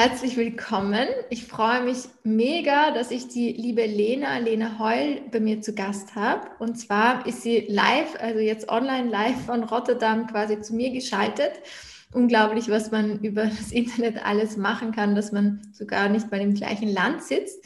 herzlich willkommen. Ich freue mich mega, dass ich die liebe Lena, Lena Heul, bei mir zu Gast habe. Und zwar ist sie live, also jetzt online live von Rotterdam quasi zu mir geschaltet. Unglaublich, was man über das Internet alles machen kann, dass man sogar nicht mal im gleichen Land sitzt.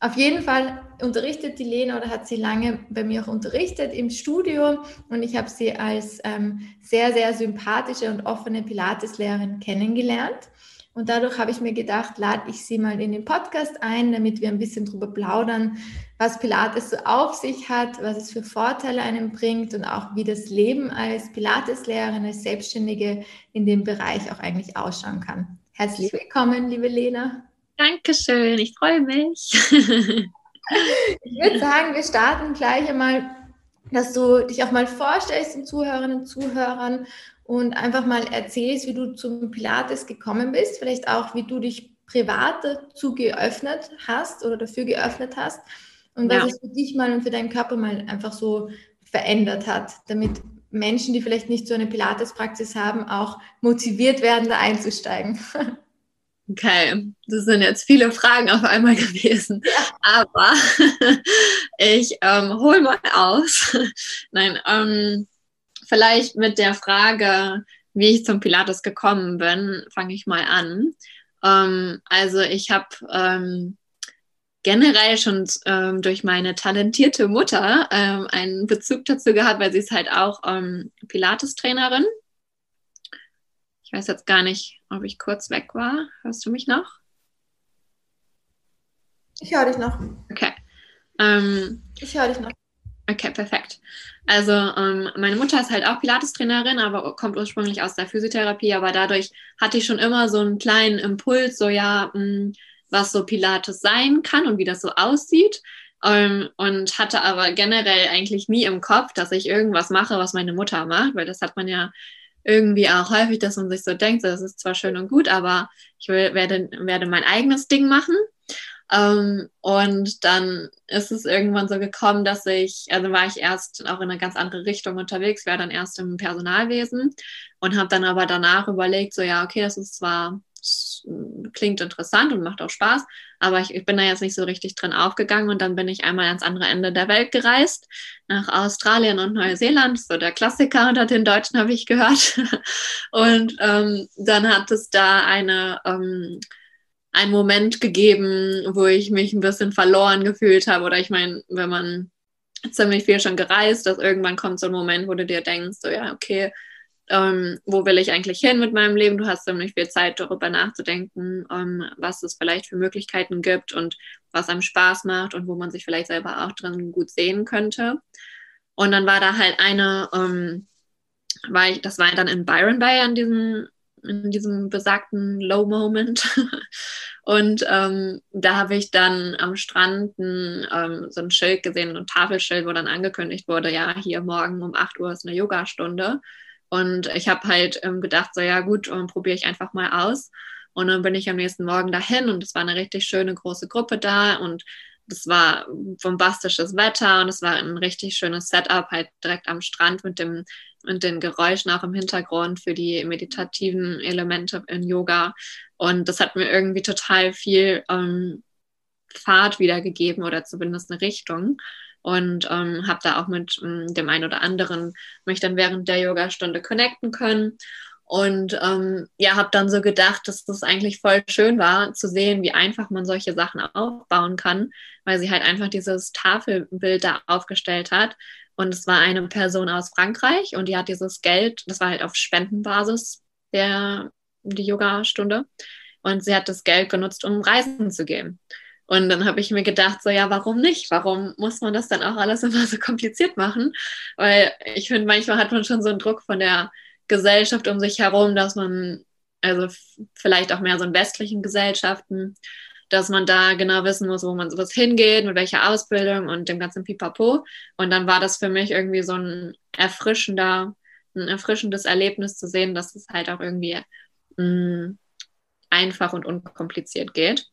Auf jeden Fall unterrichtet die Lena oder hat sie lange bei mir auch unterrichtet im Studio und ich habe sie als ähm, sehr, sehr sympathische und offene Pilateslehrerin kennengelernt. Und dadurch habe ich mir gedacht, lade ich sie mal in den Podcast ein, damit wir ein bisschen drüber plaudern, was Pilates so auf sich hat, was es für Vorteile einem bringt und auch wie das Leben als Pilateslehrerin, als Selbstständige in dem Bereich auch eigentlich ausschauen kann. Herzlich willkommen, liebe Lena. Dankeschön, ich freue mich. ich würde sagen, wir starten gleich einmal, dass du dich auch mal vorstellst den Zuhörerinnen und Zuhörern und einfach mal erzählst, wie du zum Pilates gekommen bist, vielleicht auch, wie du dich privat dazu geöffnet hast oder dafür geöffnet hast und was ja. es für dich mal und für deinen Körper mal einfach so verändert hat, damit Menschen, die vielleicht nicht so eine Pilates-Praxis haben, auch motiviert werden, da einzusteigen. Okay, das sind jetzt viele Fragen auf einmal gewesen, aber ich ähm, hole mal aus. Nein, ähm, vielleicht mit der Frage, wie ich zum Pilates gekommen bin, fange ich mal an. Ähm, also ich habe ähm, generell schon ähm, durch meine talentierte Mutter ähm, einen Bezug dazu gehabt, weil sie ist halt auch ähm, Pilates-Trainerin. Ich weiß jetzt gar nicht, ob ich kurz weg war. Hörst du mich noch? Ich höre dich noch. Okay. Ähm, ich höre dich noch. Okay, perfekt. Also ähm, meine Mutter ist halt auch Pilates-Trainerin, aber kommt ursprünglich aus der Physiotherapie, aber dadurch hatte ich schon immer so einen kleinen Impuls, so ja, mh, hm, was so Pilates sein kann und wie das so aussieht. Ähm, und hatte aber generell eigentlich nie im Kopf, dass ich irgendwas mache, was meine Mutter macht, weil das hat man ja irgendwie auch häufig, dass man sich so denkt, das ist zwar schön und gut, aber ich will, werde, werde mein eigenes Ding machen. Ähm, und dann ist es irgendwann so gekommen, dass ich, also war ich erst auch in eine ganz andere Richtung unterwegs, war dann erst im Personalwesen und habe dann aber danach überlegt, so ja, okay, das ist zwar klingt interessant und macht auch Spaß, aber ich, ich, bin da jetzt nicht so richtig drin aufgegangen und dann bin ich einmal ans andere Ende der Welt gereist, nach Australien und Neuseeland, so der Klassiker unter den Deutschen habe ich gehört. und ähm, dann hat es da eine ähm, einen Moment gegeben, wo ich mich ein bisschen verloren gefühlt habe. Oder ich meine, wenn man ziemlich viel schon gereist, dass irgendwann kommt so ein Moment, wo du dir denkst, so ja, okay, ähm, wo will ich eigentlich hin mit meinem Leben? Du hast ziemlich viel Zeit, darüber nachzudenken, ähm, was es vielleicht für Möglichkeiten gibt und was einem Spaß macht und wo man sich vielleicht selber auch drin gut sehen könnte. Und dann war da halt eine, ähm, war ich, das war dann in Byron Bay an diesem in diesem besagten Low Moment. und ähm, da habe ich dann am Strand ein, ähm, so ein Schild gesehen, ein Tafelschild, wo dann angekündigt wurde, ja, hier morgen um 8 Uhr ist eine Yogastunde. Und ich habe halt ähm, gedacht, so ja gut, ähm, probiere ich einfach mal aus. Und dann bin ich am nächsten Morgen dahin und es war eine richtig schöne große Gruppe da und das war bombastisches Wetter und es war ein richtig schönes Setup, halt direkt am Strand mit dem und den Geräuschen auch im Hintergrund für die meditativen Elemente in Yoga. Und das hat mir irgendwie total viel ähm, Fahrt wiedergegeben oder zumindest eine Richtung. Und ähm, habe da auch mit ähm, dem einen oder anderen mich dann während der Yogastunde connecten können. Und ähm, ja, habe dann so gedacht, dass das eigentlich voll schön war, zu sehen, wie einfach man solche Sachen aufbauen kann, weil sie halt einfach dieses Tafelbild da aufgestellt hat und es war eine Person aus Frankreich und die hat dieses Geld, das war halt auf Spendenbasis, der, die Yoga-Stunde. Und sie hat das Geld genutzt, um reisen zu gehen. Und dann habe ich mir gedacht, so ja, warum nicht? Warum muss man das dann auch alles immer so kompliziert machen? Weil ich finde, manchmal hat man schon so einen Druck von der Gesellschaft um sich herum, dass man, also vielleicht auch mehr so in westlichen Gesellschaften, dass man da genau wissen muss, wo man sowas hingeht, mit welcher Ausbildung und dem ganzen Pipapo. Und dann war das für mich irgendwie so ein erfrischender, ein erfrischendes Erlebnis zu sehen, dass es halt auch irgendwie mh, mm, einfach und unkompliziert geht.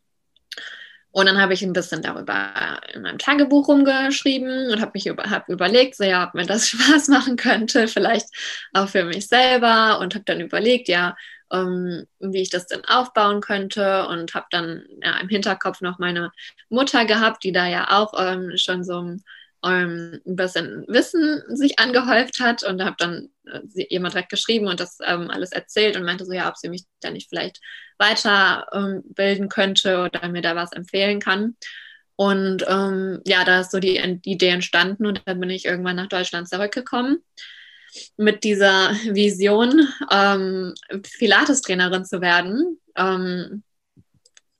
Und dann habe ich ein bisschen darüber in meinem Tagebuch rumgeschrieben und habe mich über, hab überlegt, so ja, ob mir das Spaß machen könnte, vielleicht auch für mich selber und habe dann überlegt, ja, ähm, wie ich das denn aufbauen könnte und habe dann ja, im Hinterkopf noch meine Mutter gehabt, die da ja auch ähm, schon so ähm, ein bisschen Wissen sich angehäuft hat und habe dann äh, jemand direkt geschrieben und das ähm, alles erzählt und meinte so, ja, ob sie mich da nicht vielleicht weiterbilden ähm, könnte oder mir da was empfehlen kann. Und ähm, ja, da ist so die, die Idee entstanden und dann bin ich irgendwann nach Deutschland zurückgekommen mit dieser Vision, ähm, Pilates-Trainerin zu werden. Ähm,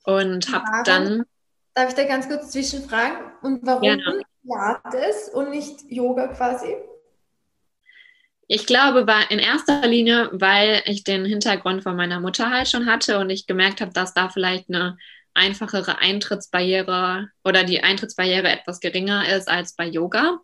und habe dann. Darf ich da ganz kurz zwischenfragen? Und warum Gerne. Pilates und nicht Yoga quasi? Ich glaube, war in erster Linie, weil ich den Hintergrund von meiner Mutter halt schon hatte und ich gemerkt habe, dass da vielleicht eine einfachere Eintrittsbarriere oder die Eintrittsbarriere etwas geringer ist als bei Yoga.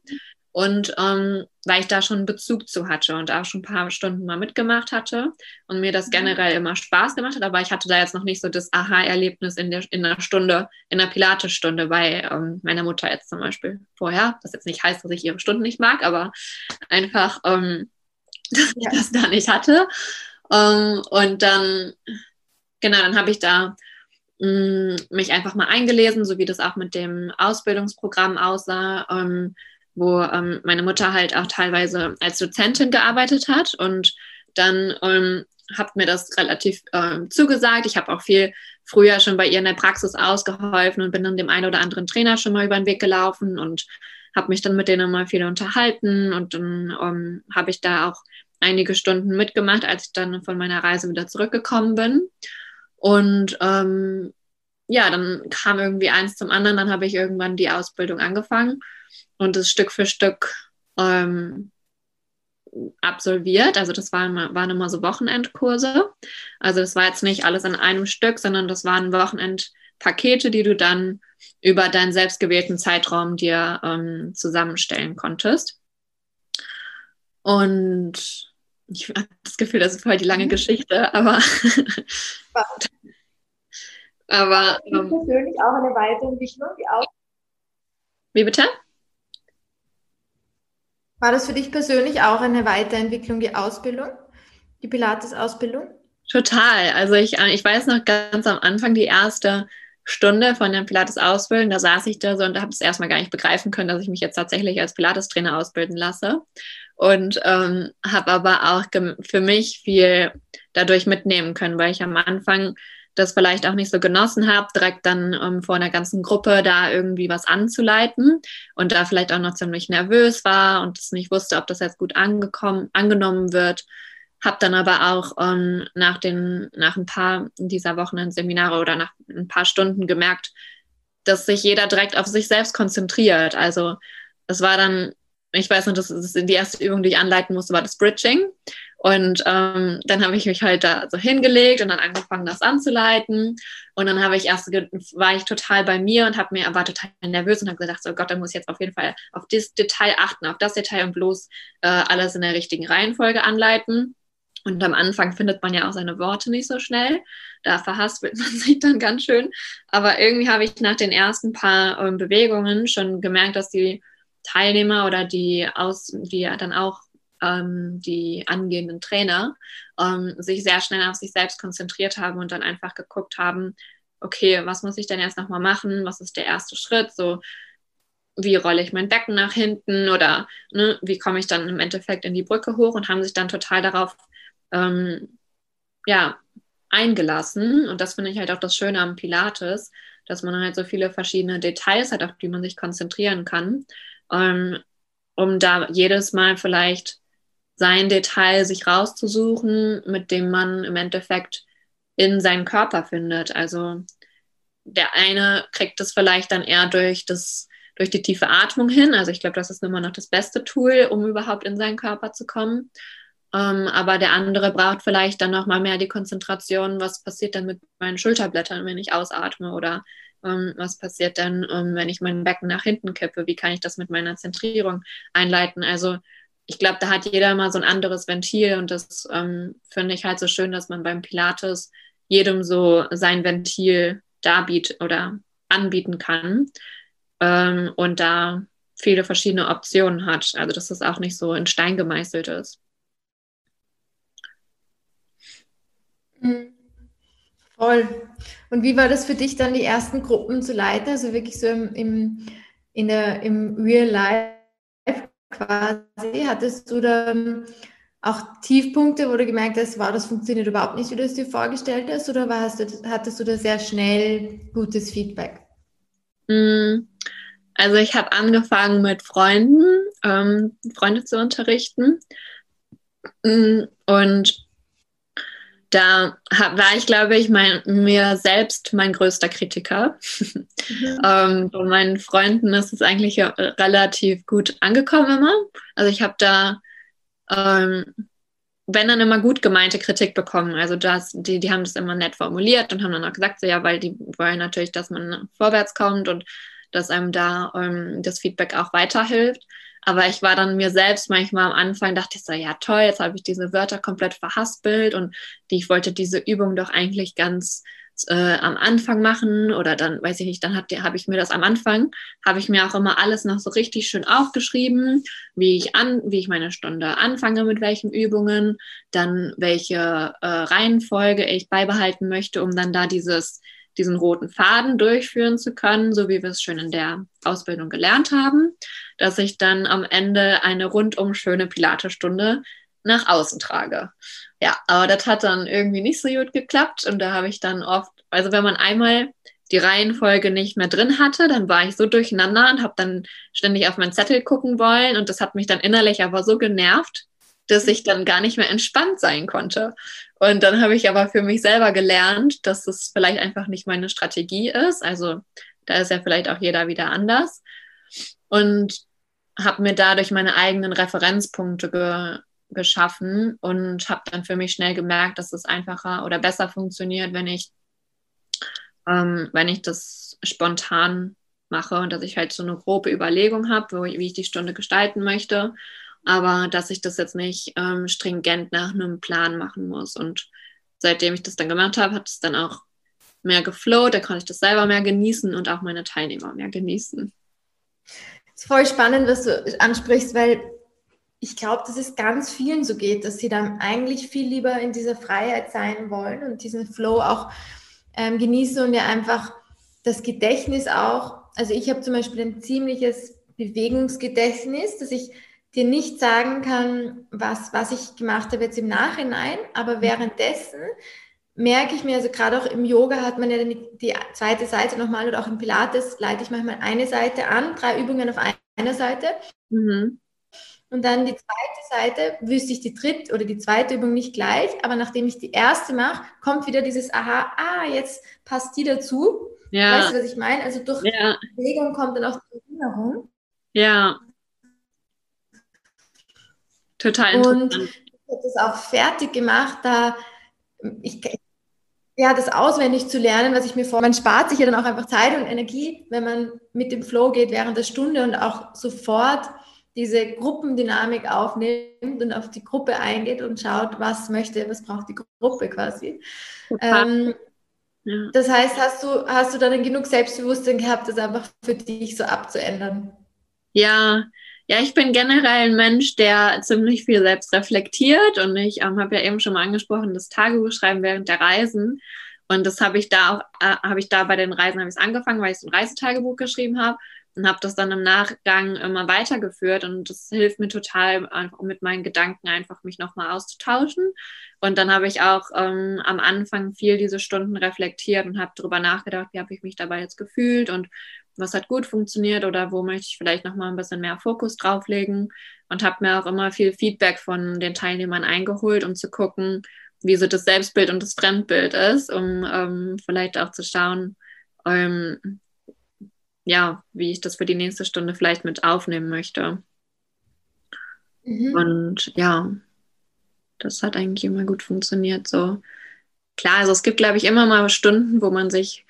Und ähm, weil ich da schon einen Bezug zu hatte und auch schon ein paar Stunden mal mitgemacht hatte und mir das mhm. generell immer Spaß gemacht hat, aber ich hatte da jetzt noch nicht so das Aha-Erlebnis in der, in der Stunde, in der Pilates-Stunde bei ähm, meiner Mutter jetzt zum Beispiel vorher. Was jetzt nicht heißt, dass ich ihre Stunden nicht mag, aber einfach, ähm, dass ja. ich das da nicht hatte. Ähm, und dann, genau, dann habe ich da mh, mm, mich einfach mal eingelesen, so wie das auch mit dem Ausbildungsprogramm aussah ähm, wo ähm, meine Mutter halt auch teilweise als Dozentin gearbeitet hat und dann ähm, hat mir das relativ ähm, zugesagt. Ich habe auch viel früher schon bei ihr in der Praxis ausgeholfen und bin dann dem einen oder anderen Trainer schon mal über den Weg gelaufen und habe mich dann mit denen mal viel unterhalten und dann ähm, habe ich da auch einige Stunden mitgemacht, als ich dann von meiner Reise wieder zurückgekommen bin. Und ähm, ja, dann kam irgendwie eins zum anderen, dann habe ich irgendwann die Ausbildung angefangen und das Stück für Stück ähm, absolviert. Also das waren, waren immer so Wochenendkurse. Also das war jetzt nicht alles in einem Stück, sondern das waren Wochenendpakete, die du dann über deinen selbstgewählten Zeitraum dir ähm, zusammenstellen konntest. Und ich habe das Gefühl, das ist voll die lange mhm. Geschichte, aber. aber. Ähm, persönlich auch eine Weiterentwicklung, die auch. Wie bitte? War das für dich persönlich auch eine Weiterentwicklung, die Ausbildung, die Pilates-Ausbildung? Total. Also ich, äh, ich weiß noch ganz am Anfang die erste Stunde von der Pilates-Ausbildung, da saß ich da so und habe es erstmal gar nicht begreifen können, dass ich mich jetzt tatsächlich als Pilates-Trainer ausbilden lasse. Und ähm, habe aber auch für mich viel dadurch mitnehmen können, weil ich am Anfang das vielleicht auch nicht so genossen habe, direkt dann ähm, vor einer ganzen Gruppe da irgendwie was anzuleiten und da vielleicht auch noch ziemlich nervös war und nicht wusste, ob das jetzt gut angekommen, angenommen wird. Habe dann aber auch ähm, nach, den, nach ein paar dieser Wochenendseminare oder nach ein paar Stunden gemerkt, dass sich jeder direkt auf sich selbst konzentriert. Also es war dann, ich weiß noch, das ist die erste Übung, die ich anleiten musste, war das Bridging. Und ähm, dann habe ich mich halt da so hingelegt und dann angefangen, das anzuleiten. Und dann habe ich erst, war ich total bei mir und habe mir, war total nervös und habe gedacht, so Gott, da muss ich jetzt auf jeden Fall auf das Detail achten, auf das Detail und bloß äh, alles in der richtigen Reihenfolge anleiten. Und am Anfang findet man ja auch seine Worte nicht so schnell. Da verhaspelt man sich dann ganz schön. Aber irgendwie habe ich nach den ersten paar ähm, Bewegungen schon gemerkt, dass die Teilnehmer oder die, aus, die dann auch ähm, die angehenden Trainer ähm, sich sehr schnell auf sich selbst konzentriert haben und dann einfach geguckt haben, okay, was muss ich denn jetzt nochmal machen? Was ist der erste Schritt? So, wie rolle ich mein Becken nach hinten oder ne, wie komme ich dann im Endeffekt in die Brücke hoch und haben sich dann total darauf ähm, ja, eingelassen. Und das finde ich halt auch das Schöne am Pilates, dass man halt so viele verschiedene Details hat, auf die man sich konzentrieren kann, ähm, um da jedes Mal vielleicht sein Detail sich rauszusuchen, mit dem man im Endeffekt in seinen Körper findet. Also der eine kriegt es vielleicht dann eher durch das durch die tiefe Atmung hin. Also ich glaube, das ist immer noch das beste Tool, um überhaupt in seinen Körper zu kommen. Ähm, aber der andere braucht vielleicht dann noch mal mehr die Konzentration, was passiert dann mit meinen Schulterblättern, wenn ich ausatme oder ähm, was passiert dann, ähm, wenn ich mein Becken nach hinten kippe, wie kann ich das mit meiner Zentrierung einleiten. Also ich glaube, da hat jeder mal so ein anderes Ventil und das ähm, finde ich halt so schön, dass man beim Pilates jedem so sein Ventil darbietet oder anbieten kann ähm, und da viele verschiedene Optionen hat. Also dass das auch nicht so in Stein gemeißelt ist. Mhm. Voll. Und wie war das für dich dann, die ersten Gruppen zu leiten? Also wirklich so im, im, in der, im Real Life quasi. Hattest du dann auch Tiefpunkte, wo du gemerkt hast, wow, das funktioniert überhaupt nicht, wie du es dir vorgestellt hast? Oder warst du, hattest du da sehr schnell gutes Feedback? Mhm. Also ich habe angefangen mit Freunden, ähm, Freunde zu unterrichten. Mm, und da war ich, glaube ich, mein, mir selbst mein größter Kritiker. Mhm. ähm, bei meinen Freunden ist es eigentlich relativ gut angekommen immer. Also ich habe da, ähm, wenn dann immer gut gemeinte Kritik bekommen. Also das, die, die haben das immer nett formuliert und haben dann auch gesagt, so ja, weil die wollen natürlich, dass man vorwärts kommt und dass einem da ähm, das Feedback auch weiterhilft. Aber ich war dann mir selbst manchmal am Anfang, dachte ich so, ja toll, jetzt habe ich diese Wörter komplett verhaspelt und ich wollte diese Übung doch eigentlich ganz äh, am Anfang machen oder dann, weiß ich nicht, dann habe ich mir das am Anfang, habe ich mir auch immer alles noch so richtig schön aufgeschrieben, wie ich an, wie ich meine Stunde anfange mit welchen Übungen, dann welche äh, Reihenfolge ich beibehalten möchte, um dann da dieses diesen roten Faden durchführen zu können, so wie wir es schon in der Ausbildung gelernt haben, dass ich dann am Ende eine rundum schöne Pilatestunde nach außen trage. Ja, aber das hat dann irgendwie nicht so gut geklappt und da habe ich dann oft, also wenn man einmal die Reihenfolge nicht mehr drin hatte, dann war ich so durcheinander und habe dann ständig auf meinen Zettel gucken wollen und das hat mich dann innerlich aber so genervt, dass ich dann gar nicht mehr entspannt sein konnte. Und dann habe ich aber für mich selber gelernt, dass es vielleicht einfach nicht meine Strategie ist. Also da ist ja vielleicht auch jeder wieder anders. Und habe mir dadurch meine eigenen Referenzpunkte ge geschaffen und habe dann für mich schnell gemerkt, dass es einfacher oder besser funktioniert, wenn ich, ähm, wenn ich das spontan mache und dass ich halt so eine grobe Überlegung habe, wie ich die Stunde gestalten möchte aber dass ich das jetzt nicht ähm, stringent nach einem Plan machen muss. Und seitdem ich das dann gemacht habe, hat es dann auch mehr geflowt, da konnte ich das selber mehr genießen und auch meine Teilnehmer mehr genießen. Das ist voll spannend, was du ansprichst, weil ich glaube, dass es ganz vielen so geht, dass sie dann eigentlich viel lieber in dieser Freiheit sein wollen und diesen Flow auch ähm, genießen und ja einfach das Gedächtnis auch. Also ich habe zum Beispiel ein ziemliches Bewegungsgedächtnis, dass ich dir nicht sagen kann, was, was ich gemacht habe jetzt im Nachhinein, aber mhm. währenddessen merke ich mir, also gerade auch im Yoga hat man ja die, die zweite Seite nochmal oder auch im Pilates leite ich manchmal eine Seite an, drei Übungen auf einer Seite. Mhm. Und dann die zweite Seite wüsste ich die dritte oder die zweite Übung nicht gleich, aber nachdem ich die erste mache, kommt wieder dieses Aha, ah, jetzt passt die dazu. Ja. Weißt du, was ich meine? Also durch ja. Bewegung kommt dann auch die Erinnerung. Ja. Total interessant. Und ich habe das auch fertig gemacht, da ich, ja, das auswendig zu lernen, was ich mir vor. Man spart sich ja dann auch einfach Zeit und Energie, wenn man mit dem Flow geht während der Stunde und auch sofort diese Gruppendynamik aufnimmt und auf die Gruppe eingeht und schaut, was möchte, was braucht die Gruppe quasi. Ähm, ja. Das heißt, hast du, hast du dann genug Selbstbewusstsein gehabt, das einfach für dich so abzuändern? Ja, ja, ich bin generell ein Mensch, der ziemlich viel selbst reflektiert und ich ähm, habe ja eben schon mal angesprochen, das Tagebuch schreiben während der Reisen. Und das habe ich da auch, äh, habe ich da bei den Reisen habe angefangen, weil ich so ein Reisetagebuch geschrieben habe und habe das dann im Nachgang immer weitergeführt und das hilft mir total, einfach mit meinen Gedanken einfach mich nochmal auszutauschen. Und dann habe ich auch ähm, am Anfang viel diese Stunden reflektiert und habe darüber nachgedacht, wie habe ich mich dabei jetzt gefühlt und was hat gut funktioniert oder wo möchte ich vielleicht nochmal ein bisschen mehr Fokus drauflegen und habe mir auch immer viel Feedback von den Teilnehmern eingeholt, um zu gucken, wie so das Selbstbild und das Fremdbild ist, um ähm, vielleicht auch zu schauen, ähm, ja, wie ich das für die nächste Stunde vielleicht mit aufnehmen möchte. Mhm. Und ja, das hat eigentlich immer gut funktioniert. So klar, also es gibt, glaube ich, immer mal Stunden, wo man sich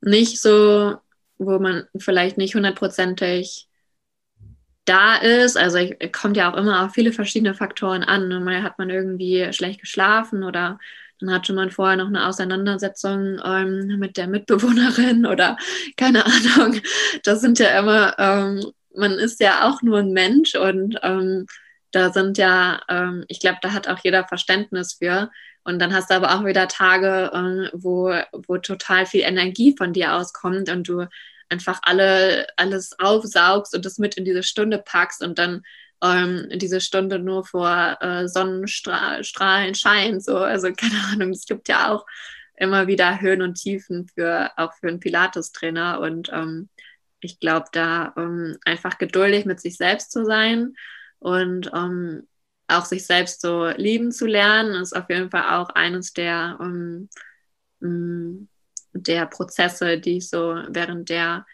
nicht so wo man vielleicht nicht hundertprozentig da ist. Also ich, kommt ja auch immer auf viele verschiedene Faktoren an. Ne? Mal hat man irgendwie schlecht geschlafen oder dann hatte man vorher noch eine Auseinandersetzung ähm, mit der Mitbewohnerin oder keine Ahnung. Das sind ja immer, ähm, man ist ja auch nur ein Mensch und ähm, da sind ja, ähm, ich glaube, da hat auch jeder Verständnis für. Und dann hast du aber auch wieder Tage, äh, wo, wo total viel Energie von dir auskommt und du einfach alle, alles aufsaugst und das mit in diese Stunde packst und dann ähm, diese Stunde nur vor äh, Sonnenstrahlen scheint. So. Also keine Ahnung, es gibt ja auch immer wieder Höhen und Tiefen für auch für einen Pilates-Trainer. Und ähm, ich glaube, da ähm, einfach geduldig mit sich selbst zu sein und ähm, auch sich selbst so lieben zu lernen, ist auf jeden Fall auch eines der, ähm, mm, der Prozesse, die ich so während der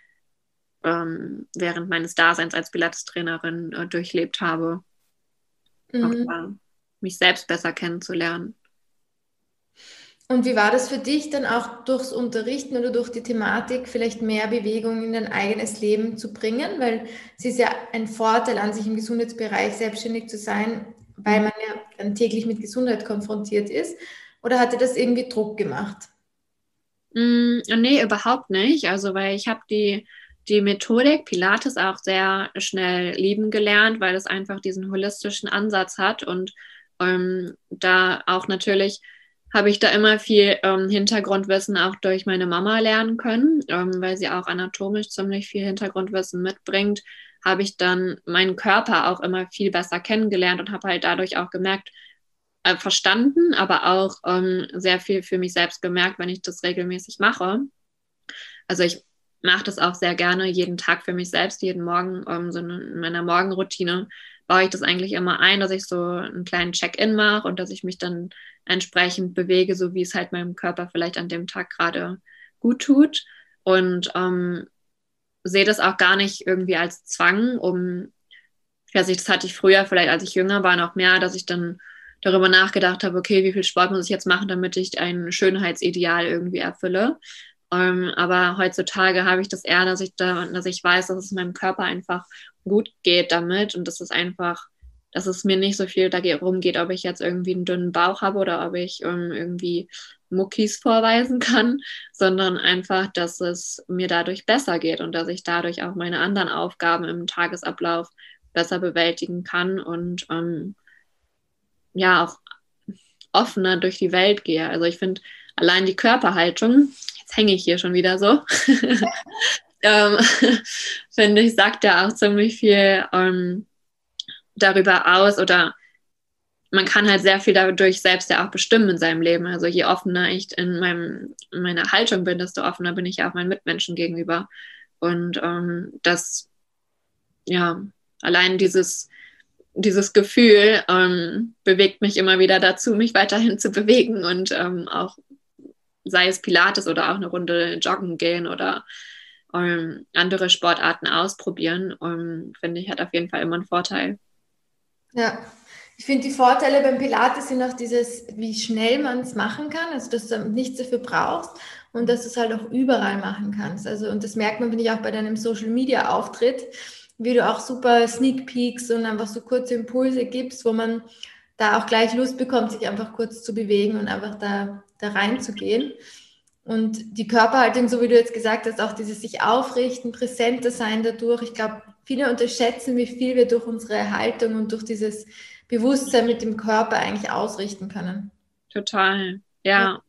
ähm, während meines Daseins als Pilates-Trainerin äh, durchlebt habe. Mhm. Auch, mich selbst besser kennenzulernen. Und wie war das für dich dann auch durchs Unterrichten oder durch die Thematik vielleicht mehr Bewegung in dein eigenes Leben zu bringen? Weil es ist ja ein Vorteil an sich im Gesundheitsbereich selbstständig zu sein, weil man ja dann täglich mit Gesundheit konfrontiert ist. Oder hat dir das irgendwie Druck gemacht? Mm, nee, überhaupt nicht. Also weil ich habe die, die Methodik Pilates auch sehr schnell lieben gelernt, weil es einfach diesen holistischen Ansatz hat und ähm, da auch natürlich habe ich da immer viel ähm, Hintergrundwissen auch durch meine Mama lernen können, ähm, weil sie auch anatomisch ziemlich viel Hintergrundwissen mitbringt, habe ich dann meinen Körper auch immer viel besser kennengelernt und habe halt dadurch auch gemerkt, äh, verstanden, aber auch ähm, sehr viel für mich selbst gemerkt, wenn ich das regelmäßig mache. Also ich mache das auch sehr gerne jeden Tag für mich selbst, jeden Morgen, ähm, so in meiner Morgenroutine baue ich das eigentlich immer ein, dass ich so einen kleinen Check-in mache und dass ich mich dann entsprechend bewege, so wie es halt meinem Körper vielleicht an dem Tag gerade gut tut. Und ähm, sehe das auch gar nicht irgendwie als Zwang, um, ich weiß nicht, das hatte ich früher, vielleicht als ich jünger war, noch mehr, dass ich dann darüber nachgedacht habe, okay, wie viel Sport muss ich jetzt machen, damit ich ein Schönheitsideal irgendwie erfülle. Ähm, aber heutzutage habe ich das eher, dass ich da, dass ich weiß, dass es meinem Körper einfach gut geht damit und dass es einfach dass es mir nicht so viel darum geht, ob ich jetzt irgendwie einen dünnen Bauch habe oder ob ich ähm, irgendwie Muckis vorweisen kann, sondern einfach, dass es mir dadurch besser geht und dass ich dadurch auch meine anderen Aufgaben im Tagesablauf besser bewältigen kann und ähm, ja auch offener durch die Welt gehe. Also ich finde allein die Körperhaltung, jetzt hänge ich hier schon wieder so, ähm, finde ich, sagt ja auch ziemlich viel ähm, darüber aus oder man kann halt sehr viel dadurch selbst ja auch bestimmen in seinem Leben. Also je offener ich in, meinem, in meiner Haltung bin, desto offener bin ich ja auch meinen Mitmenschen gegenüber. Und ähm, das, ja, allein dieses, dieses Gefühl ähm, bewegt mich immer wieder dazu, mich weiterhin zu bewegen und ähm, auch sei es Pilates oder auch eine Runde joggen gehen oder ähm, andere Sportarten ausprobieren, ähm, finde ich, hat auf jeden Fall immer einen Vorteil. Ja, ich finde die Vorteile beim Pilates sind auch dieses, wie schnell man es machen kann, also dass du nichts dafür brauchst und dass du es halt auch überall machen kannst. Also, und das merkt man, finde ich, auch bei deinem Social Media Auftritt, wie du auch super Sneak Peeks und einfach so kurze Impulse gibst, wo man da auch gleich Lust bekommt, sich einfach kurz zu bewegen und einfach da, da reinzugehen. Und die Körperhaltung, so wie du jetzt gesagt hast, auch dieses sich aufrichten, präsenter sein dadurch. Ich glaube, viele unterschätzen, wie viel wir durch unsere Haltung und durch dieses Bewusstsein mit dem Körper eigentlich ausrichten können. Total, ja.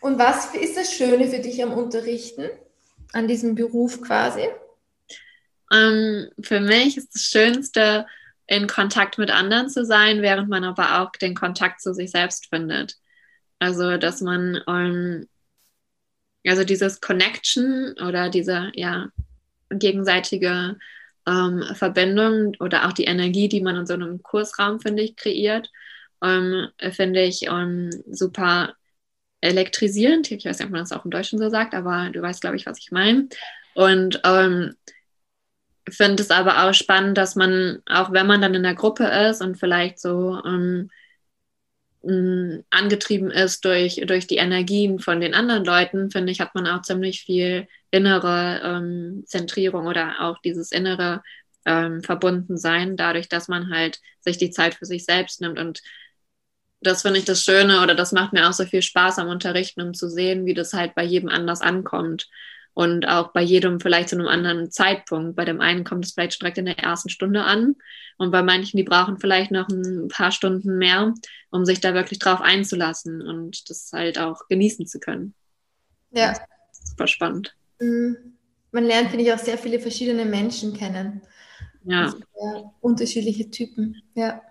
Und was ist das Schöne für dich am Unterrichten, an diesem Beruf quasi? Ähm, für mich ist das Schönste, in Kontakt mit anderen zu sein, während man aber auch den Kontakt zu sich selbst findet. Also, dass man, ähm, also dieses Connection oder diese, ja, gegenseitige ähm, Verbindung oder auch die Energie, die man in so einem Kursraum, finde ich, kreiert, ähm, finde ich ähm, super elektrisierend. Ich weiß nicht, ob man das auch im Deutschen so sagt, aber du weißt, glaube ich, was ich meine. Und ähm, finde es aber auch spannend, dass man, auch wenn man dann in der Gruppe ist und vielleicht so ähm, angetrieben ist durch, durch die Energien von den anderen Leuten, finde ich, hat man auch ziemlich viel innere ähm, Zentrierung oder auch dieses innere ähm, Verbundensein, dadurch, dass man halt sich die Zeit für sich selbst nimmt. Und das finde ich das Schöne oder das macht mir auch so viel Spaß am Unterrichten, um zu sehen, wie das halt bei jedem anders ankommt. Und auch bei jedem vielleicht zu einem anderen Zeitpunkt. Bei dem einen kommt es vielleicht direkt in der ersten Stunde an. Und bei manchen, die brauchen vielleicht noch ein paar Stunden mehr, um sich da wirklich drauf einzulassen und das halt auch genießen zu können. Ja. Super spannend. Mhm. Man lernt, finde ich, auch sehr viele verschiedene Menschen kennen. Ja. Also unterschiedliche Typen. Ja.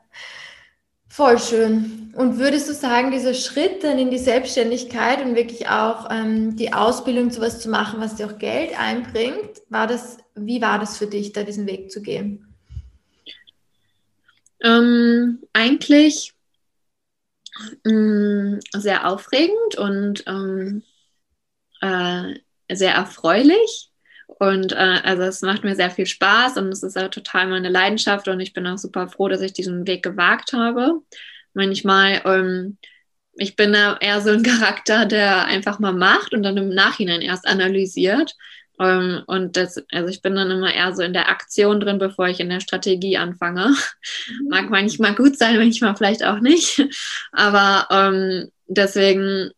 Voll schön. Und würdest du sagen, dieser Schritt dann in die Selbstständigkeit und wirklich auch ähm, die Ausbildung zu was zu machen, was dir auch Geld einbringt, war das, wie war das für dich, da diesen Weg zu gehen? Ähm, eigentlich mh, mm, sehr aufregend und ähm, äh, sehr erfreulich. Und äh, also es macht mir sehr viel Spaß und es ist auch total meine Leidenschaft und ich bin auch super froh, dass ich diesen Weg gewagt habe. Manchmal, ähm, ich bin da eher so ein Charakter, der einfach mal macht und dann im Nachhinein erst analysiert. Ähm, und das, also ich bin dann immer eher so in der Aktion drin, bevor ich in der Strategie anfange. Mhm. Mag manchmal gut sein, manchmal vielleicht auch nicht. Aber ähm, deswegen,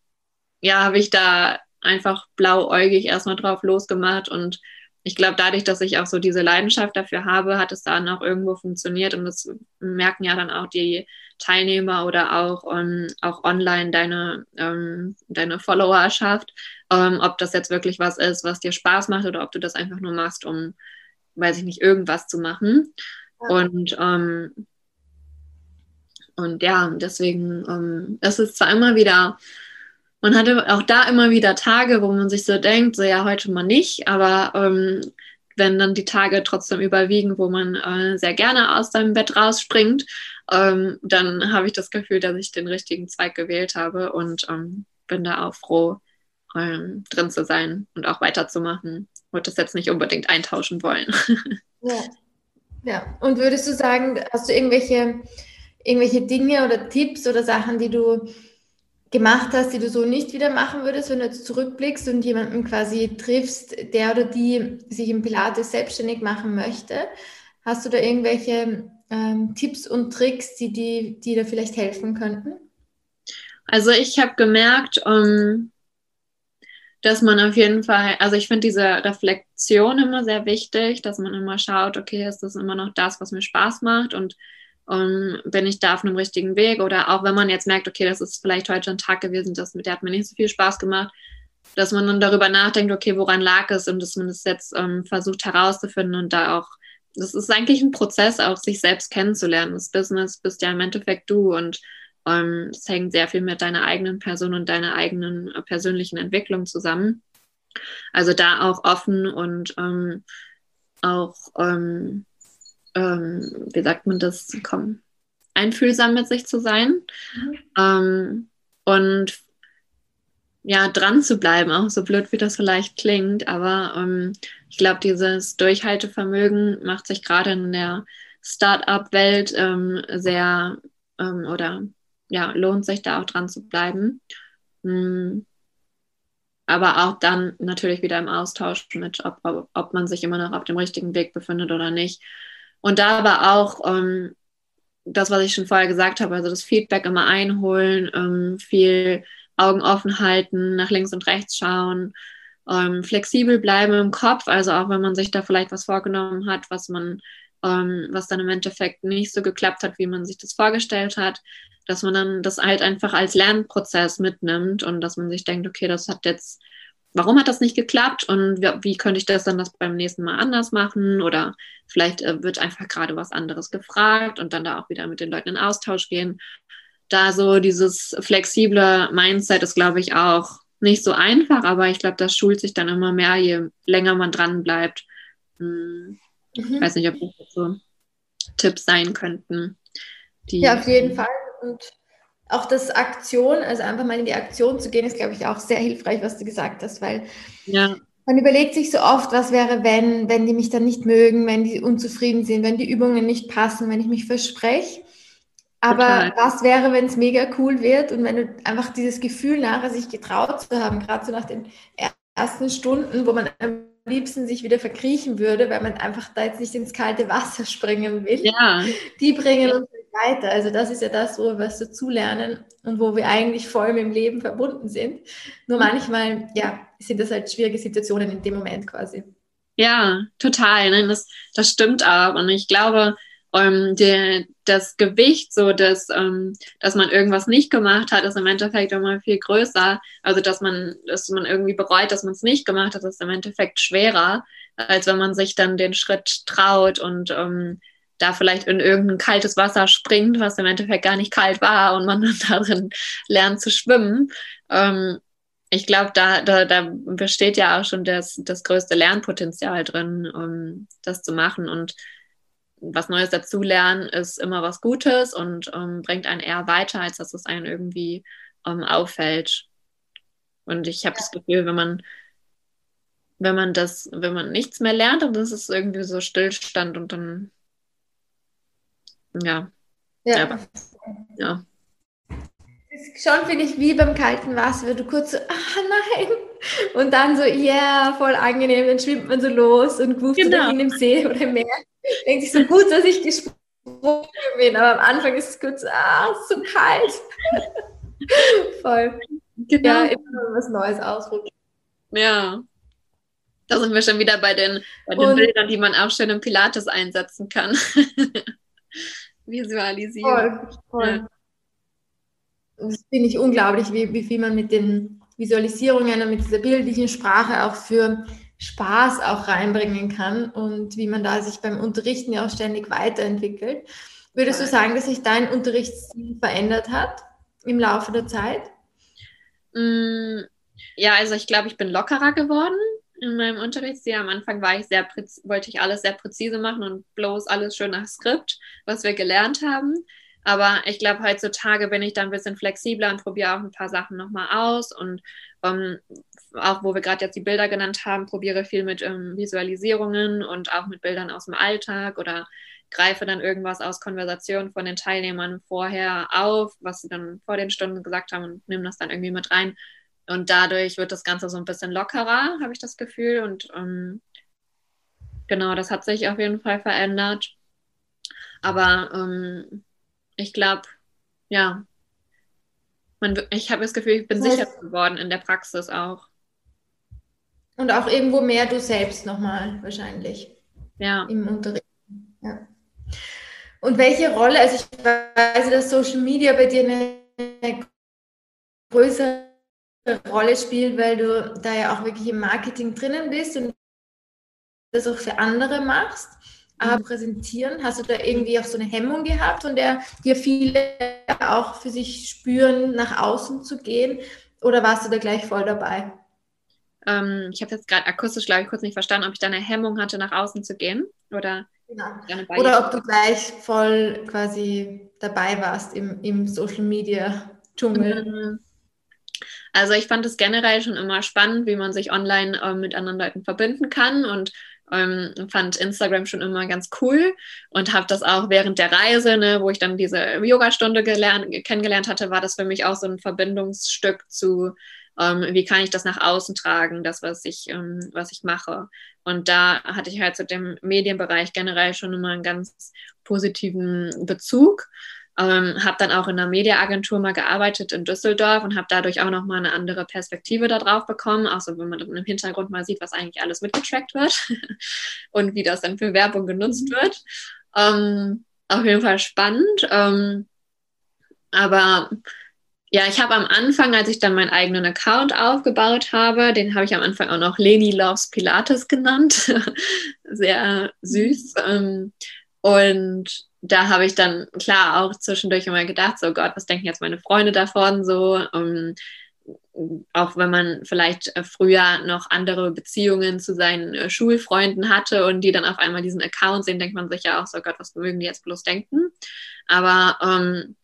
ja, habe ich da einfach blauäugig erstmal drauf losgemacht und ich glaube, dadurch, dass ich auch so diese Leidenschaft dafür habe, hat es dann auch irgendwo funktioniert und das merken ja dann auch die Teilnehmer oder auch, um, ähm, auch online deine, ähm, deine Followerschaft, ähm, ob das jetzt wirklich was ist, was dir Spaß macht oder ob du das einfach nur machst, um, weiß ich nicht, irgendwas zu machen. Ja. Und, ähm, und ja, deswegen ähm, es ist zwar immer wieder man hatte auch da immer wieder Tage, wo man sich so denkt, so ja, heute mal nicht, aber ähm, wenn dann die Tage trotzdem überwiegen, wo man äh, sehr gerne aus seinem Bett rausspringt, ähm, dann habe ich das Gefühl, dass ich den richtigen Zweig gewählt habe und ähm, bin da auch froh, ähm, drin zu sein und auch weiterzumachen. Würde das jetzt nicht unbedingt eintauschen wollen. ja. ja, und würdest du sagen, hast du irgendwelche, irgendwelche Dinge oder Tipps oder Sachen, die du gemacht hast, die du so nicht wieder machen würdest, wenn du jetzt zurückblickst und jemanden quasi triffst, der oder die sich im Pilates selbstständig machen möchte? Hast du da irgendwelche ähm, Tipps und Tricks, die, die, die da vielleicht helfen könnten? Also ich habe gemerkt, um, ähm, dass man auf jeden Fall, also ich finde diese Reflexion immer sehr wichtig, dass man immer schaut, okay, ist das immer noch das, was mir Spaß macht und um, bin ich da auf einem richtigen Weg oder auch wenn man jetzt merkt, okay, das ist vielleicht heute ein Tag gewesen, das, mit der hat mir nicht so viel Spaß gemacht, dass man dann darüber nachdenkt, okay, woran lag es und dass man das jetzt um, versucht herauszufinden und da auch, das ist eigentlich ein Prozess, auch sich selbst kennenzulernen. Das Business bist ja im Endeffekt du und es hängt sehr viel mit deiner eigenen Person und deiner eigenen äh, persönlichen Entwicklung zusammen. Also da auch offen und ähm, auch ähm, wie sagt man das, komm, einfühlsam mit sich zu sein mhm. ähm, und ja, dran zu bleiben, auch so blöd wie das vielleicht klingt, aber ähm, ich glaube, dieses Durchhaltevermögen macht sich gerade in der Start-up-Welt ähm, sehr ähm, oder ja, lohnt sich da auch dran zu bleiben. Mhm aber auch dann natürlich wieder im Austausch mit, ob, ob, ob, man sich immer noch auf dem richtigen Weg befindet oder nicht. Und da aber auch ähm, das, was ich schon vorher gesagt habe, also das Feedback immer einholen, ähm, viel Augen offen halten, nach links und rechts schauen, ähm, flexibel bleiben im Kopf, also auch wenn man sich da vielleicht was vorgenommen hat, was man, ähm, was dann im Endeffekt nicht so geklappt hat, wie man sich das vorgestellt hat, dass man dann das halt einfach als Lernprozess mitnimmt und dass man sich denkt, okay, das hat jetzt warum hat das nicht geklappt und wie, wie, könnte ich das dann das beim nächsten Mal anders machen oder vielleicht äh, wird einfach gerade was anderes gefragt und dann da auch wieder mit den Leuten in Austausch gehen. Da so dieses flexible Mindset ist, glaube ich, auch nicht so einfach, aber ich glaube, das schult sich dann immer mehr, je länger man dran bleibt. Hm, mhm. Ich weiß nicht, ob das so Tipps sein könnten. ja, auf jeden Fall. Und auch das Aktion, also einfach mal in die Aktion zu gehen, ist, glaube ich, auch sehr hilfreich, was du gesagt hast, weil ja. man überlegt sich so oft, was wäre, wenn, wenn die mich dann nicht mögen, wenn die unzufrieden sind, wenn die Übungen nicht passen, wenn ich mich verspreche. Aber Total. was wäre, wenn es mega cool wird und wenn du einfach dieses Gefühl nachher sich getraut zu haben, gerade so nach den ersten Stunden, wo man am liebsten sich wieder verkriechen würde, weil man einfach da jetzt nicht ins kalte Wasser springen will. Ja. Die bringen uns weiter. Also das ist ja das, wo wir was dazulernen und wo wir eigentlich voll mit dem Leben verbunden sind. Nur manchmal, ja, sind das halt schwierige Situationen in dem Moment quasi. Ja, total. Ne? Das, das stimmt auch. Und ich glaube, ähm, der, das Gewicht, so dass, ähm, dass man irgendwas nicht gemacht hat, ist im Endeffekt immer viel größer. Also dass man, dass man irgendwie bereut, dass man es nicht gemacht hat, ist im Endeffekt schwerer, als wenn man sich dann den Schritt traut und ähm, da vielleicht in irgendein kaltes Wasser springt, was im Endeffekt gar nicht kalt war und man dann darin lernt zu schwimmen. Ähm, ich glaube, da, da, da besteht ja auch schon das, das größte Lernpotenzial drin, um das zu machen. Und was Neues dazulernen ist immer was Gutes und um, bringt einen eher weiter, als dass es einen irgendwie um, auffällt. Und ich habe das Gefühl, wenn man, wenn man das, wenn man nichts mehr lernt, dann ist es irgendwie so Stillstand und dann ja. Ja. ja. ja. schon, finde ich, wie beim kalten Wasser, wenn du kurz so, ah nein, und dann so, ja, yeah, voll angenehm, dann schwimmt man so los und ruft genau. in dem See oder im Meer. Denkt sich so gut, dass ich gesprungen bin, aber am Anfang ist es kurz, ah, ist so kalt. voll. Genau. Ja, immer was Neues ausprobieren. Ja. Da sind wir schon wieder bei den, bei den Bildern, die man auch schön im Pilates einsetzen kann. visualisieren. Voll, voll. Ja. Das finde ich unglaublich, wie, wie viel man mit den Visualisierungen und mit dieser bildlichen Sprache auch für Spaß auch reinbringen kann und wie man da sich beim Unterrichten ja auch ständig weiterentwickelt. Würdest du sagen, dass sich dein Unterrichtsstil verändert hat im Laufe der Zeit? Mm, ja, also ich glaube, ich bin lockerer geworden in meinem Unterrichtsstil. Am Anfang war ich sehr wollte ich alles sehr präzise machen und bloß alles schön nach Skript, was wir gelernt haben. Aber ich glaube, heutzutage bin ich da ein bisschen flexibler und probiere auch ein paar Sachen nochmal aus. Und ähm, auch wo wir gerade jetzt die Bilder genannt haben, probiere viel mit ähm, Visualisierungen und auch mit Bildern aus dem Alltag oder greife dann irgendwas aus Konversationen von den Teilnehmern vorher auf, was sie dann vor den Stunden gesagt haben und nehme das dann irgendwie mit rein und dadurch wird das Ganze so ein bisschen lockerer, habe ich das Gefühl. Und ähm, genau, das hat sich auf jeden Fall verändert. Aber ähm, ich glaube, ja, man, ich habe das Gefühl, ich bin sicher geworden in der Praxis auch. Und auch irgendwo mehr du selbst nochmal wahrscheinlich. Ja. Im Unterricht. Ja. Und welche Rolle, also ich weiß, dass Social Media bei dir eine größere Rolle spielt, weil du da ja auch wirklich im Marketing drinnen bist und das auch für andere machst. Aber mhm. präsentieren, hast du da irgendwie auch so eine Hemmung gehabt, von der dir viele auch für sich spüren, nach außen zu gehen? Oder warst du da gleich voll dabei? Ähm, ich habe jetzt gerade akustisch, glaube ich, kurz nicht verstanden, ob ich da eine Hemmung hatte, nach außen zu gehen. Oder, genau. oder ob du gleich voll quasi dabei warst im, im Social Media Dschungel. Mhm. Also ich fand es generell schon immer spannend, wie man sich online äh, mit anderen Leuten verbinden kann und ähm, fand Instagram schon immer ganz cool und habe das auch während der Reise, ne, wo ich dann diese Yogastunde kennengelernt hatte, war das für mich auch so ein Verbindungsstück zu, ähm, wie kann ich das nach außen tragen, das, was ich, ähm, was ich mache. Und da hatte ich halt zu dem Medienbereich generell schon immer einen ganz positiven Bezug. Ähm, habe dann auch in einer Mediaagentur mal gearbeitet in Düsseldorf und habe dadurch auch nochmal eine andere Perspektive darauf bekommen, auch so wenn man im Hintergrund mal sieht, was eigentlich alles mitgetrackt wird und wie das dann für Werbung genutzt mhm. wird. Ähm, auf jeden Fall spannend. Ähm, aber ja, ich habe am Anfang, als ich dann meinen eigenen Account aufgebaut habe, den habe ich am Anfang auch noch Leni Loves Pilates genannt. Sehr süß. Ähm, und da habe ich dann klar auch zwischendurch immer gedacht, so Gott, was denken jetzt meine Freunde davon so? Um, auch wenn man vielleicht äh, früher noch andere Beziehungen zu seinen äh, Schulfreunden hatte und die dann auf einmal diesen Account sehen, denkt man sich ja auch so, Gott, was mögen die jetzt bloß denken? Aber ähm,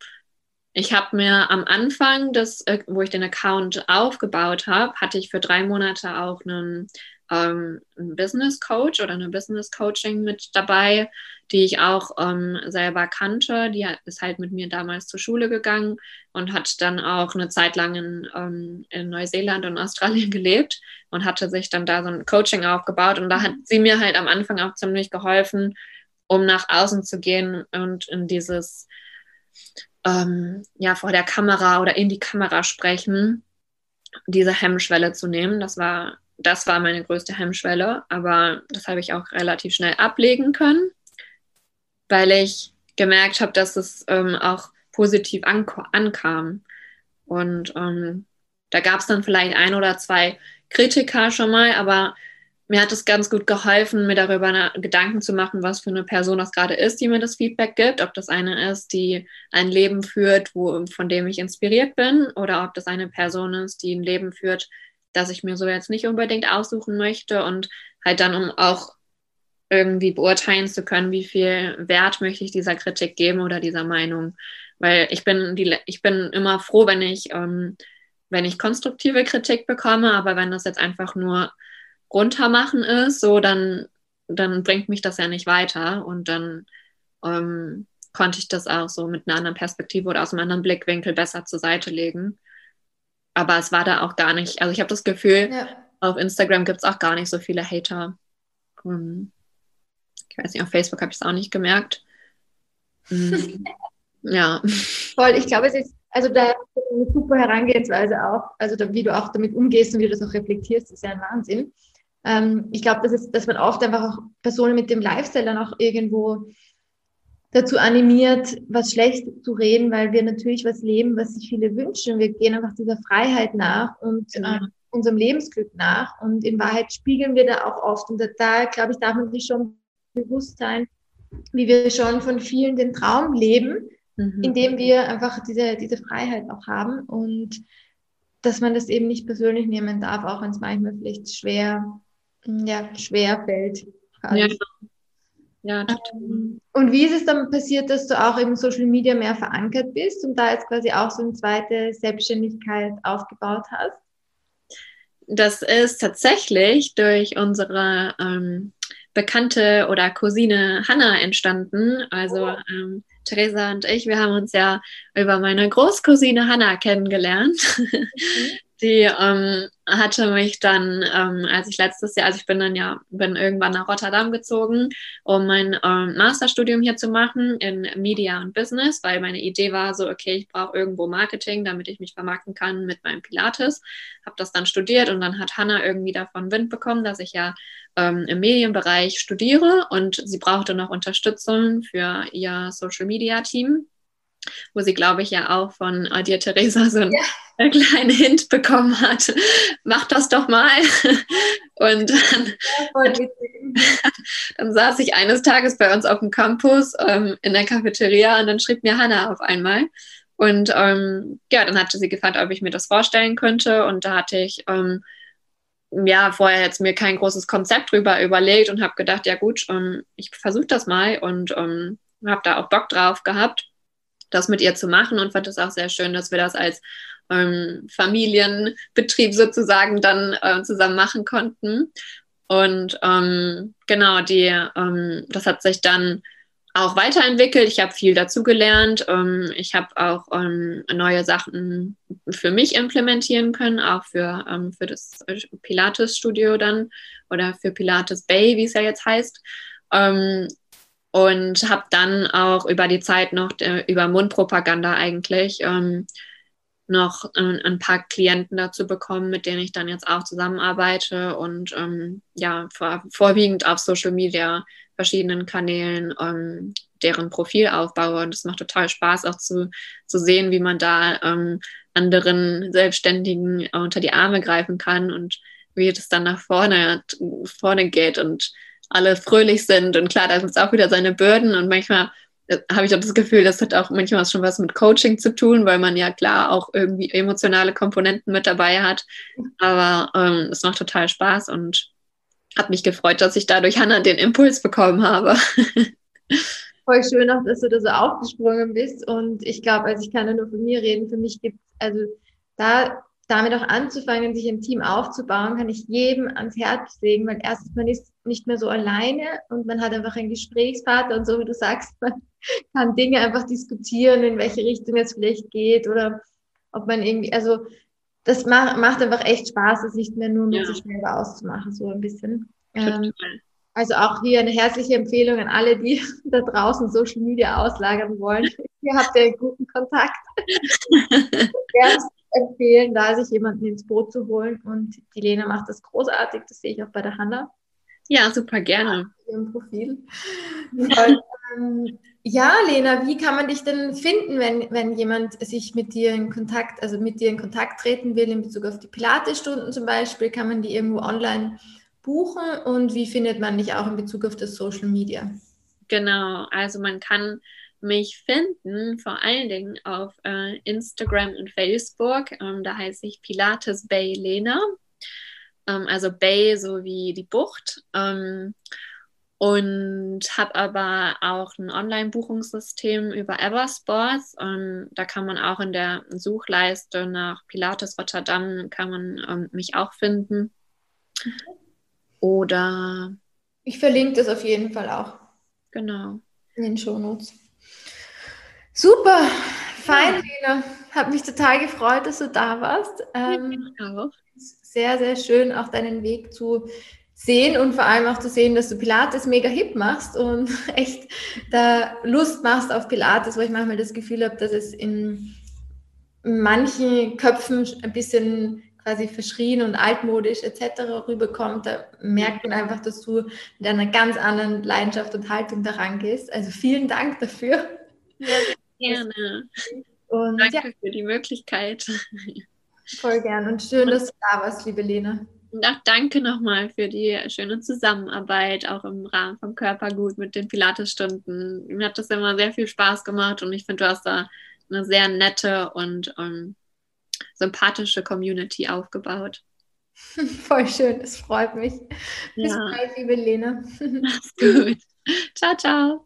ich habe mir am Anfang, des, äh, wo ich den Account aufgebaut habe, hatte ich für drei Monate auch einen, ähm, einen Business Coach oder eine Business Coaching mit dabei, die ich auch ähm, selber kannte. Die ist halt mit mir damals zur Schule gegangen und hat dann auch eine Zeit lang in, ähm, in Neuseeland und Australien gelebt und hatte sich dann da so ein Coaching aufgebaut. Und da hat sie mir halt am Anfang auch ziemlich geholfen, um nach außen zu gehen und in dieses ähm, ja, vor der Kamera oder in die Kamera sprechen, diese Hemmschwelle zu nehmen. Das war, das war meine größte Hemmschwelle, aber das habe ich auch relativ schnell ablegen können, weil ich gemerkt habe, dass es ähm, auch positiv ankam. Und ähm, da gab es dann vielleicht ein oder zwei Kritiker schon mal, aber mir hat es ganz gut geholfen, mir darüber Gedanken zu machen, was für eine Person das gerade ist, die mir das Feedback gibt. Ob das eine ist, die ein Leben führt, wo, von dem ich inspiriert bin, oder ob das eine Person ist, die ein Leben führt, das ich mir so jetzt nicht unbedingt aussuchen möchte. Und halt dann, um auch irgendwie beurteilen zu können, wie viel Wert möchte ich dieser Kritik geben oder dieser Meinung. Weil ich bin, die, ich bin immer froh, wenn ich, ähm, wenn ich konstruktive Kritik bekomme, aber wenn das jetzt einfach nur runtermachen ist, so dann, dann bringt mich das ja nicht weiter und dann ähm, konnte ich das auch so mit einer anderen Perspektive oder aus einem anderen Blickwinkel besser zur Seite legen. Aber es war da auch gar nicht, also ich habe das Gefühl, ja. auf Instagram gibt es auch gar nicht so viele Hater. Um, ich weiß nicht, auf Facebook habe ich es auch nicht gemerkt. Um, ja. Voll, ich glaube, es ist, also da eine super Herangehensweise auch, also da, wie du auch damit umgehst und wie du das auch reflektierst, ist ja ein Wahnsinn ähm, ich glaube, dass, dass man oft einfach auch Personen mit dem Lifestyle dann auch irgendwo dazu animiert, was schlecht zu reden, weil wir natürlich was leben, was sich viele wünschen. Wir gehen einfach dieser Freiheit nach und genau. äh, unserem Lebensglück nach. Und in Wahrheit spiegeln wir da auch oft. Und da, da glaube ich, darf man sich schon bewusst sein, wie wir schon von vielen den Traum leben, mhm. indem wir einfach diese, diese Freiheit auch haben und dass man das eben nicht persönlich nehmen darf, auch wenn es manchmal vielleicht schwer ja, schwer fällt. Ja. Ja, total. Ähm, und wie ist es dann passiert, dass du auch im Social Media mehr verankert bist und da jetzt quasi auch so eine zweite Selbstständigkeit aufgebaut hast? Das ist tatsächlich durch unsere ähm, Bekannte oder Cousine Hanna entstanden. Also oh. ähm, Theresa und ich, wir haben uns ja über meine Großcousine Hanna kennengelernt. Mhm. Die ähm, hatte mich dann, ähm, als ich letztes Jahr, also ich bin dann ja, bin irgendwann nach Rotterdam gezogen, um mein ähm, Masterstudium hier zu machen in Media und Business, weil meine Idee war so, okay, ich brauche irgendwo Marketing, damit ich mich vermarkten kann mit meinem Pilates. Habe das dann studiert und dann hat Hannah irgendwie davon Wind bekommen, dass ich ja ähm, im Medienbereich studiere und sie brauchte noch Unterstützung für ihr Social Media Team wo sie, glaube ich, ja auch von äh, dir, Theresa, so einen ja. kleinen Hint bekommen hat. Mach das doch mal. Und dann, dann, saß ich eines Tages bei uns auf dem Campus ähm, in der Cafeteria und dann schrieb mir Hannah auf einmal. Und ähm, ja, dann hatte sie gefragt, ob ich mir das vorstellen könnte. Und da hatte ich ähm, ja vorher jetzt mir kein großes Konzept drüber überlegt und habe gedacht, ja gut, ähm, ich versuche das mal und ähm, habe da auch Bock drauf gehabt das mit ihr zu machen und fand es auch sehr schön, dass wir das als ähm, Familienbetrieb sozusagen dann äh, zusammen machen konnten. Und ähm, genau, die, ähm, das hat sich dann auch weiterentwickelt. Ich habe viel dazugelernt. Ähm, ich habe auch ähm, neue Sachen für mich implementieren können, auch für, ähm, für das Pilates-Studio dann oder für Pilates Bay, wie es ja jetzt heißt. Und habe dann auch über die Zeit noch äh, über Mundpropaganda eigentlich ähm, noch äh, ein paar Klienten dazu bekommen, mit denen ich dann jetzt auch zusammenarbeite und ähm, ja, vor, vorwiegend auf Social Media, verschiedenen Kanälen, ähm, deren Profil aufbaue. Und es macht total Spaß, auch zu, zu sehen, wie man da ähm, anderen Selbstständigen unter die Arme greifen kann und wie das dann nach vorne, vorne geht und alle fröhlich sind. Und klar, da gibt es auch wieder seine Bürden und manchmal äh, habe ich auch das Gefühl, das hat auch manchmal schon was mit Coaching zu tun, weil man ja klar auch irgendwie emotionale Komponenten mit dabei hat. Aber ähm, es macht total Spaß und hat mich gefreut, dass ich dadurch Hannah den Impuls bekommen habe. Voll schön auch, dass du da so aufgesprungen bist. Und ich glaube, also ich kann ja nur von mir reden, für mich gibt es, also da damit auch anzufangen, sich ein Team aufzubauen, kann ich jedem ans Herz legen, weil erstens, man ist nicht mehr so alleine und man hat einfach einen Gesprächspartner und so wie du sagst, man kann Dinge einfach diskutieren, in welche Richtung es vielleicht geht oder ob man irgendwie, also das macht, macht einfach echt Spaß, es nicht mehr nur mit ja. sich selber auszumachen, so ein bisschen. Ähm, also auch hier eine herzliche Empfehlung an alle, die da draußen Social Media auslagern wollen. Ihr habt ja einen guten Kontakt. Gerne empfehlen, da sich jemanden ins Boot zu holen. Und die Lena macht das großartig, das sehe ich auch bei der Hanna. Ja, super gerne. Ihrem Profil. Ähm, ja, Lena, wie kann man dich denn finden, wenn, wenn jemand sich mit dir in Kontakt, also mit dir in Kontakt treten will in Bezug auf die Pilates-Stunden zum Beispiel? Kann man die irgendwo online buchen und wie findet man dich auch in Bezug auf das Social Media? Genau, also man kann mich finden, vor allen Dingen auf äh, Instagram und Facebook. Ähm, da heiße ich Pilates Bay Lena. Ähm, also Bay so wie die Bucht. Ähm, und habe aber auch ein Online-Buchungssystem über Eversports. Und da kann man auch in der Suchleiste nach Pilates Rotterdam kann man ähm, mich auch finden. Oder ich verlinke das auf jeden Fall auch. Genau. In den Shownotes. Super, fein, ja. Lena. Hat mich total gefreut, dass du da warst. Ähm, auch. Sehr, sehr schön, auch deinen Weg zu sehen und vor allem auch zu sehen, dass du Pilates mega hip machst und echt da Lust machst auf Pilates, wo ich manchmal das Gefühl habe, dass es in manchen Köpfen ein bisschen quasi verschrien und altmodisch etc. rüberkommt, da merkt man einfach, dass du mit einer ganz anderen Leidenschaft und Haltung daran gehst. Also vielen Dank dafür. Ja, gerne. Und Danke ja. für die Möglichkeit. Voll gern und schön, dass du da warst, liebe Lene. Und auch danke nochmal für die schöne Zusammenarbeit, auch im Rahmen vom Körpergut mit den Pilatesstunden. Mir hat das immer sehr viel Spaß gemacht und ich finde, du hast da eine sehr nette und um, sympathische Community aufgebaut. Voll schön, es freut mich. Ja. Bis bald, liebe Lene. Mach's gut. Ciao, ciao.